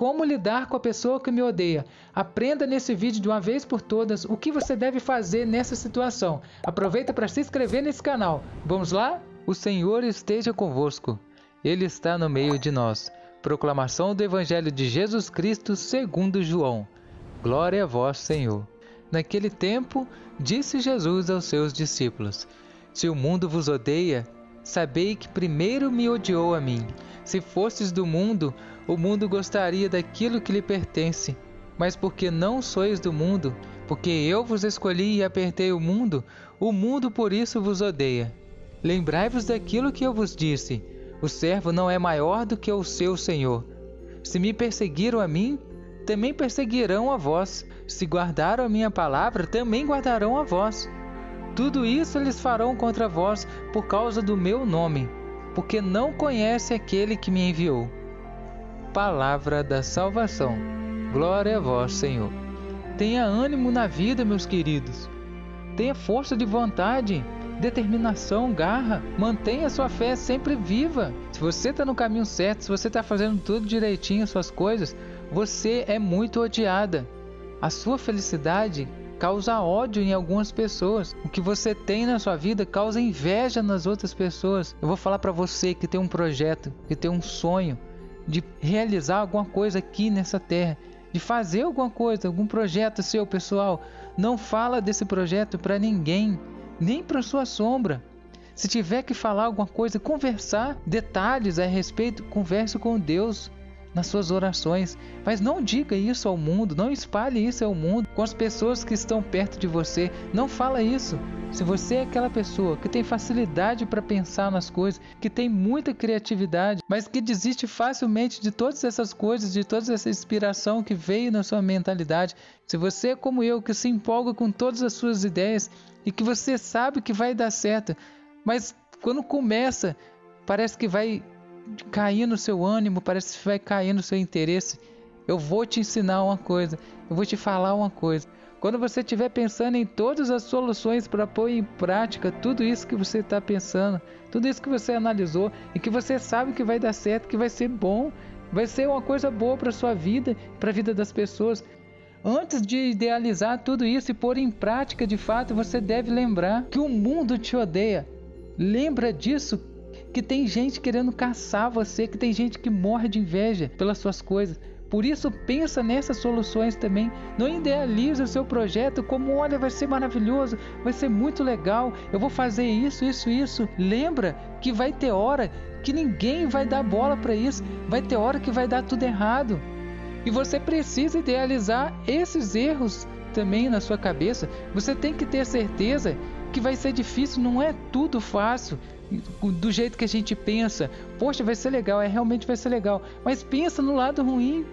como lidar com a pessoa que me odeia. Aprenda nesse vídeo de uma vez por todas o que você deve fazer nessa situação. Aproveita para se inscrever nesse canal. Vamos lá? O Senhor esteja convosco. Ele está no meio de nós. Proclamação do Evangelho de Jesus Cristo segundo João. Glória a vós, Senhor. Naquele tempo, disse Jesus aos seus discípulos: Se o mundo vos odeia, sabei que primeiro me odiou a mim. Se fostes do mundo, o mundo gostaria daquilo que lhe pertence. Mas porque não sois do mundo, porque eu vos escolhi e apertei o mundo, o mundo por isso vos odeia. Lembrai-vos daquilo que eu vos disse: o servo não é maior do que o seu senhor. Se me perseguiram a mim, também perseguirão a vós. Se guardaram a minha palavra, também guardarão a vós. Tudo isso eles farão contra vós por causa do meu nome, porque não conhece aquele que me enviou. Palavra da salvação. Glória a vós, Senhor. Tenha ânimo na vida, meus queridos. Tenha força de vontade, determinação, garra. Mantenha sua fé sempre viva. Se você está no caminho certo, se você está fazendo tudo direitinho, suas coisas, você é muito odiada. A sua felicidade causa ódio em algumas pessoas. O que você tem na sua vida causa inveja nas outras pessoas. Eu vou falar para você que tem um projeto, que tem um sonho de realizar alguma coisa aqui nessa terra, de fazer alguma coisa, algum projeto seu pessoal. Não fala desse projeto para ninguém, nem para sua sombra. Se tiver que falar alguma coisa, conversar detalhes a respeito, converse com Deus nas suas orações, mas não diga isso ao mundo, não espalhe isso ao mundo com as pessoas que estão perto de você. Não fala isso. Se você é aquela pessoa que tem facilidade para pensar nas coisas, que tem muita criatividade, mas que desiste facilmente de todas essas coisas, de toda essa inspiração que veio na sua mentalidade, se você é como eu, que se empolga com todas as suas ideias e que você sabe que vai dar certo, mas quando começa, parece que vai cair no seu ânimo, parece que vai cair no seu interesse. Eu vou te ensinar uma coisa, eu vou te falar uma coisa. Quando você estiver pensando em todas as soluções para pôr em prática tudo isso que você está pensando, tudo isso que você analisou e que você sabe que vai dar certo, que vai ser bom, vai ser uma coisa boa para sua vida, para a vida das pessoas. Antes de idealizar tudo isso e pôr em prática de fato, você deve lembrar que o mundo te odeia. Lembra disso que tem gente querendo caçar você, que tem gente que morre de inveja pelas suas coisas. Por isso pensa nessas soluções também. Não idealize o seu projeto como olha, vai ser maravilhoso, vai ser muito legal, eu vou fazer isso, isso, isso. Lembra que vai ter hora que ninguém vai dar bola para isso, vai ter hora que vai dar tudo errado. E você precisa idealizar esses erros também na sua cabeça. Você tem que ter certeza que vai ser difícil, não é tudo fácil do jeito que a gente pensa. Poxa, vai ser legal, é realmente vai ser legal. Mas pensa no lado ruim.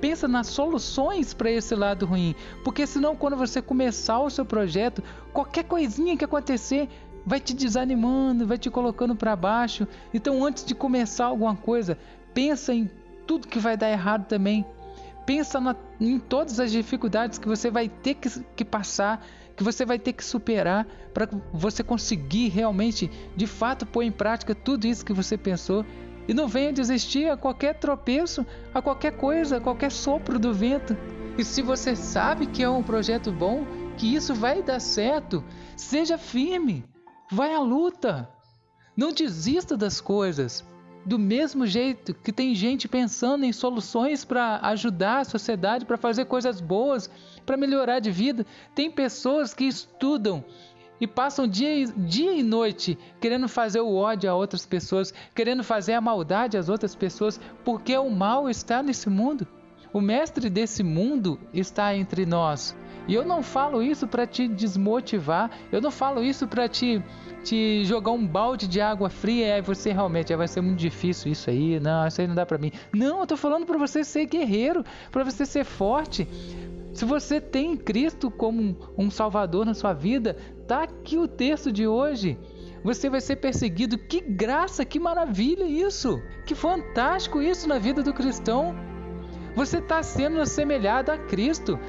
Pensa nas soluções para esse lado ruim, porque senão quando você começar o seu projeto, qualquer coisinha que acontecer vai te desanimando, vai te colocando para baixo. Então, antes de começar alguma coisa, pensa em tudo que vai dar errado também. Pensa na, em todas as dificuldades que você vai ter que, que passar, que você vai ter que superar para você conseguir realmente, de fato, pôr em prática tudo isso que você pensou. E não venha desistir a qualquer tropeço, a qualquer coisa, a qualquer sopro do vento. E se você sabe que é um projeto bom, que isso vai dar certo, seja firme, vai à luta. Não desista das coisas. Do mesmo jeito que tem gente pensando em soluções para ajudar a sociedade, para fazer coisas boas, para melhorar de vida, tem pessoas que estudam e passam dia, dia e noite querendo fazer o ódio a outras pessoas, querendo fazer a maldade às outras pessoas, porque o mal está nesse mundo. O mestre desse mundo está entre nós. E eu não falo isso para te desmotivar, eu não falo isso para te, te jogar um balde de água fria e aí você realmente vai ser muito difícil isso aí, não, isso aí não dá para mim. Não, eu tô falando para você ser guerreiro, para você ser forte. Se você tem Cristo como um salvador na sua vida, tá aqui o texto de hoje. Você vai ser perseguido. Que graça, que maravilha isso! Que fantástico isso na vida do cristão. Você está sendo assemelhado a Cristo.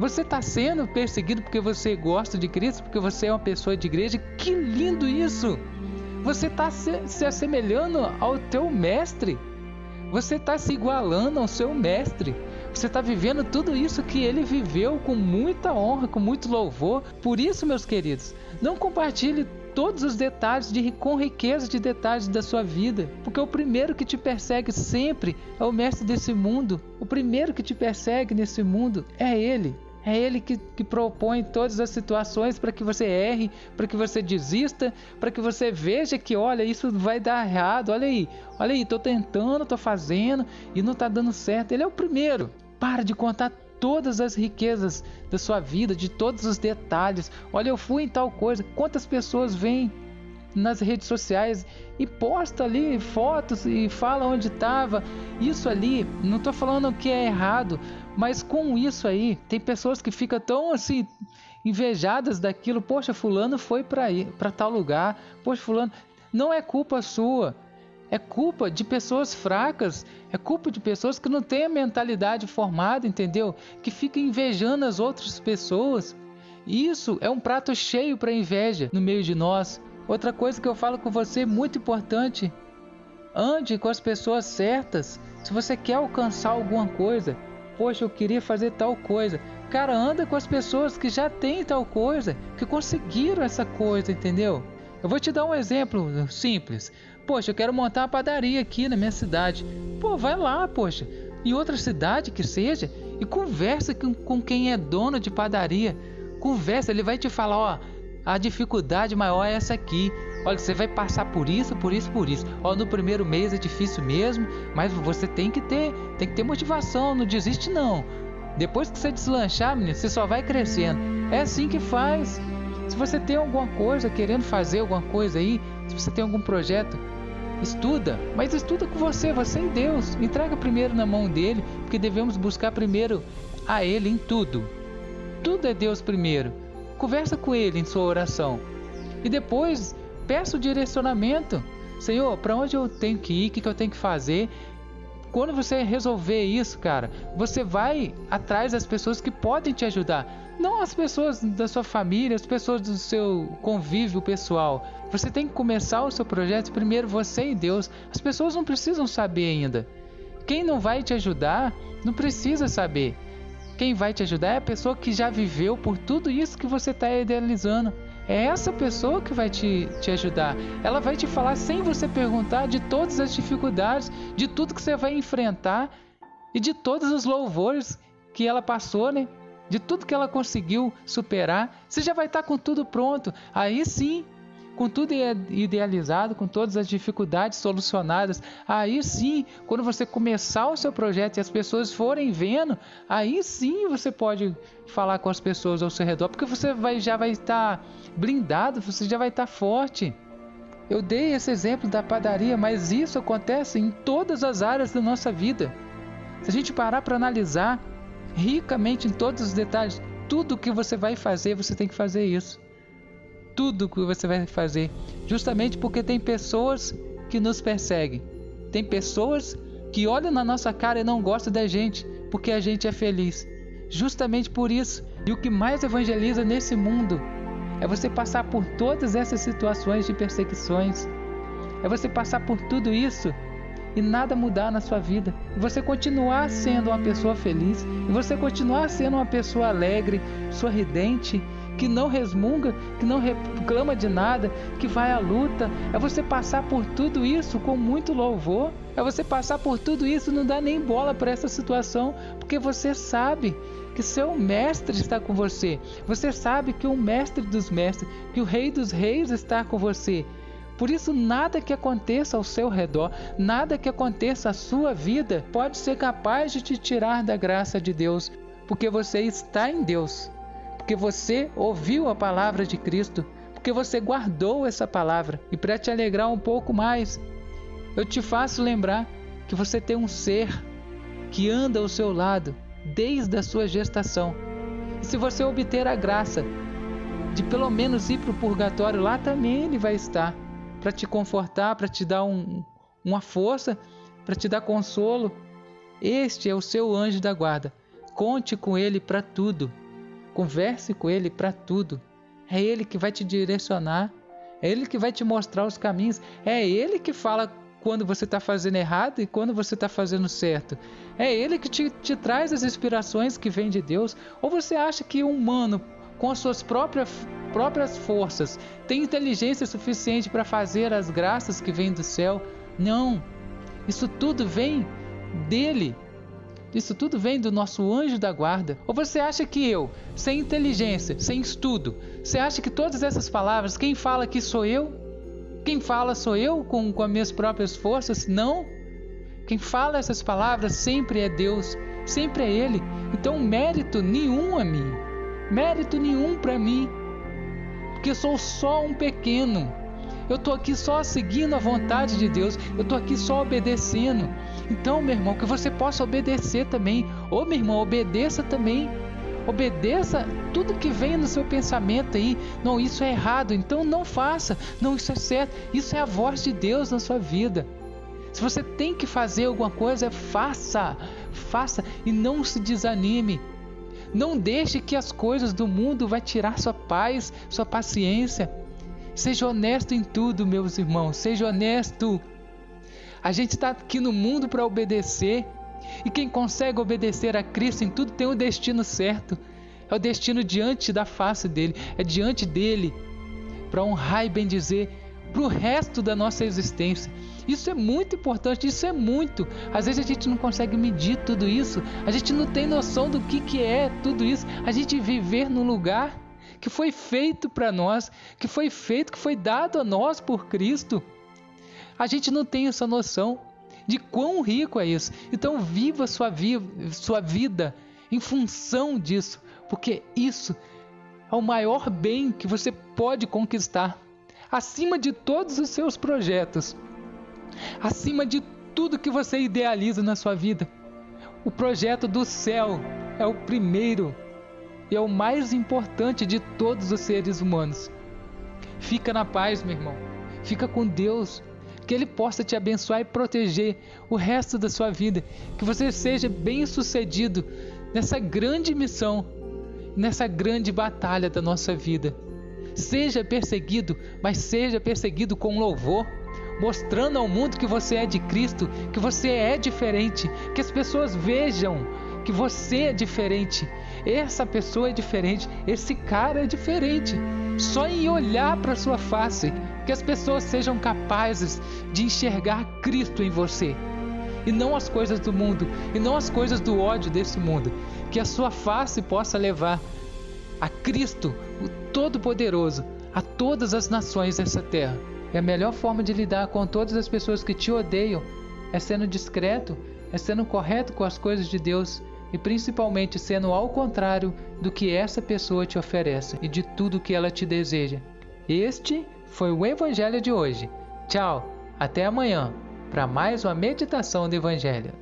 Você está sendo perseguido porque você gosta de Cristo, porque você é uma pessoa de igreja. Que lindo isso! Você está se, se assemelhando ao teu mestre. Você está se igualando ao seu mestre. Você está vivendo tudo isso que ele viveu com muita honra, com muito louvor. Por isso, meus queridos, não compartilhe todos os detalhes de, com riqueza de detalhes da sua vida, porque o primeiro que te persegue sempre é o mestre desse mundo. O primeiro que te persegue nesse mundo é ele. É Ele que, que propõe todas as situações para que você erre, para que você desista, para que você veja que, olha, isso vai dar errado. Olha aí, olha aí, estou tentando, estou fazendo e não está dando certo. Ele é o primeiro. Para de contar todas as riquezas da sua vida, de todos os detalhes. Olha, eu fui em tal coisa. Quantas pessoas vêm nas redes sociais e posta ali fotos e fala onde estava. Isso ali, não estou falando que é errado, mas com isso aí, tem pessoas que ficam tão assim invejadas daquilo. Poxa, fulano foi para tal lugar. Poxa, fulano, não é culpa sua. É culpa de pessoas fracas, é culpa de pessoas que não têm a mentalidade formada, entendeu? Que ficam invejando as outras pessoas. Isso é um prato cheio para inveja no meio de nós. Outra coisa que eu falo com você muito importante: ande com as pessoas certas. Se você quer alcançar alguma coisa, poxa, eu queria fazer tal coisa. Cara, anda com as pessoas que já têm tal coisa, que conseguiram essa coisa, entendeu? Eu vou te dar um exemplo simples. Poxa, eu quero montar uma padaria aqui na minha cidade. Pô, vai lá, poxa, em outra cidade que seja, e conversa com, com quem é dono de padaria. Conversa, ele vai te falar, ó, a dificuldade maior é essa aqui. Olha, você vai passar por isso, por isso, por isso. Ó, no primeiro mês é difícil mesmo, mas você tem que ter, tem que ter motivação, não desiste não. Depois que você deslanchar, menino, você só vai crescendo. É assim que faz. Se você tem alguma coisa, querendo fazer alguma coisa aí, se você tem algum projeto, estuda, mas estuda com você, você e Deus. Entrega primeiro na mão dele, porque devemos buscar primeiro a ele em tudo. Tudo é Deus primeiro. Conversa com ele em sua oração. E depois peça o direcionamento. Senhor, para onde eu tenho que ir? O que, eu tenho que fazer? Quando você resolver isso, cara, você vai atrás das pessoas que podem te ajudar. Não as pessoas da sua família, as pessoas do seu convívio pessoal. Você tem que começar o seu projeto primeiro você e Deus. As pessoas não precisam saber ainda. Quem não vai te ajudar não precisa saber. Quem vai te ajudar é a pessoa que já viveu por tudo isso que você está idealizando. É essa pessoa que vai te, te ajudar. Ela vai te falar sem você perguntar de todas as dificuldades, de tudo que você vai enfrentar e de todos os louvores que ela passou, né? De tudo que ela conseguiu superar. Você já vai estar com tudo pronto. Aí sim com tudo idealizado, com todas as dificuldades solucionadas, aí sim, quando você começar o seu projeto e as pessoas forem vendo, aí sim você pode falar com as pessoas ao seu redor, porque você vai, já vai estar blindado, você já vai estar forte. Eu dei esse exemplo da padaria, mas isso acontece em todas as áreas da nossa vida. Se a gente parar para analisar ricamente em todos os detalhes, tudo que você vai fazer, você tem que fazer isso tudo que você vai fazer, justamente porque tem pessoas que nos perseguem. Tem pessoas que olham na nossa cara e não gostam da gente, porque a gente é feliz. Justamente por isso. E o que mais evangeliza nesse mundo é você passar por todas essas situações de perseguições. É você passar por tudo isso e nada mudar na sua vida. E você continuar sendo uma pessoa feliz. E você continuar sendo uma pessoa alegre, sorridente que não resmunga, que não reclama de nada, que vai à luta. É você passar por tudo isso com muito louvor. É você passar por tudo isso não dar nem bola para essa situação, porque você sabe que seu mestre está com você. Você sabe que o mestre dos mestres, que o rei dos reis está com você. Por isso, nada que aconteça ao seu redor, nada que aconteça à sua vida, pode ser capaz de te tirar da graça de Deus, porque você está em Deus porque você ouviu a palavra de Cristo, porque você guardou essa palavra. E para te alegrar um pouco mais, eu te faço lembrar que você tem um ser que anda ao seu lado desde a sua gestação. E se você obter a graça de pelo menos ir para o purgatório, lá também ele vai estar para te confortar, para te dar um, uma força, para te dar consolo. Este é o seu anjo da guarda. Conte com ele para tudo. Converse com Ele para tudo. É Ele que vai te direcionar. É Ele que vai te mostrar os caminhos. É Ele que fala quando você está fazendo errado e quando você está fazendo certo. É Ele que te, te traz as inspirações que vêm de Deus. Ou você acha que o humano, com as suas próprias, próprias forças, tem inteligência suficiente para fazer as graças que vêm do céu? Não. Isso tudo vem dele. Isso tudo vem do nosso anjo da guarda. Ou você acha que eu, sem inteligência, sem estudo, você acha que todas essas palavras, quem fala que sou eu? Quem fala sou eu com, com as minhas próprias forças? Não. Quem fala essas palavras sempre é Deus, sempre é Ele. Então, mérito nenhum a mim, mérito nenhum para mim, porque eu sou só um pequeno. Eu estou aqui só seguindo a vontade de Deus, eu estou aqui só obedecendo. Então, meu irmão, que você possa obedecer também. Ô, meu irmão, obedeça também. Obedeça tudo que vem no seu pensamento aí. Não, isso é errado, então não faça. Não, isso é certo. Isso é a voz de Deus na sua vida. Se você tem que fazer alguma coisa, faça. Faça e não se desanime. Não deixe que as coisas do mundo vá tirar sua paz, sua paciência. Seja honesto em tudo, meus irmãos. Seja honesto. A gente está aqui no mundo para obedecer. E quem consegue obedecer a Cristo em tudo tem o destino certo. É o destino diante da face dele, é diante dele, para honrar e bendizer para o resto da nossa existência. Isso é muito importante, isso é muito. Às vezes a gente não consegue medir tudo isso, a gente não tem noção do que, que é tudo isso. A gente viver num lugar que foi feito para nós, que foi feito, que foi dado a nós por Cristo. A gente não tem essa noção de quão rico é isso. Então viva sua, vi sua vida em função disso, porque isso é o maior bem que você pode conquistar, acima de todos os seus projetos, acima de tudo que você idealiza na sua vida. O projeto do céu é o primeiro e é o mais importante de todos os seres humanos. Fica na paz, meu irmão. Fica com Deus que Ele possa te abençoar e proteger o resto da sua vida, que você seja bem sucedido nessa grande missão, nessa grande batalha da nossa vida. Seja perseguido, mas seja perseguido com louvor, mostrando ao mundo que você é de Cristo, que você é diferente, que as pessoas vejam que você é diferente. Essa pessoa é diferente, esse cara é diferente. Só em olhar para sua face, que as pessoas sejam capazes de enxergar Cristo em você e não as coisas do mundo e não as coisas do ódio desse mundo. Que a sua face possa levar a Cristo, o Todo-Poderoso, a todas as nações dessa terra. E a melhor forma de lidar com todas as pessoas que te odeiam é sendo discreto, é sendo correto com as coisas de Deus e principalmente sendo ao contrário do que essa pessoa te oferece e de tudo que ela te deseja. Este foi o Evangelho de hoje. Tchau, até amanhã para mais uma meditação do Evangelho.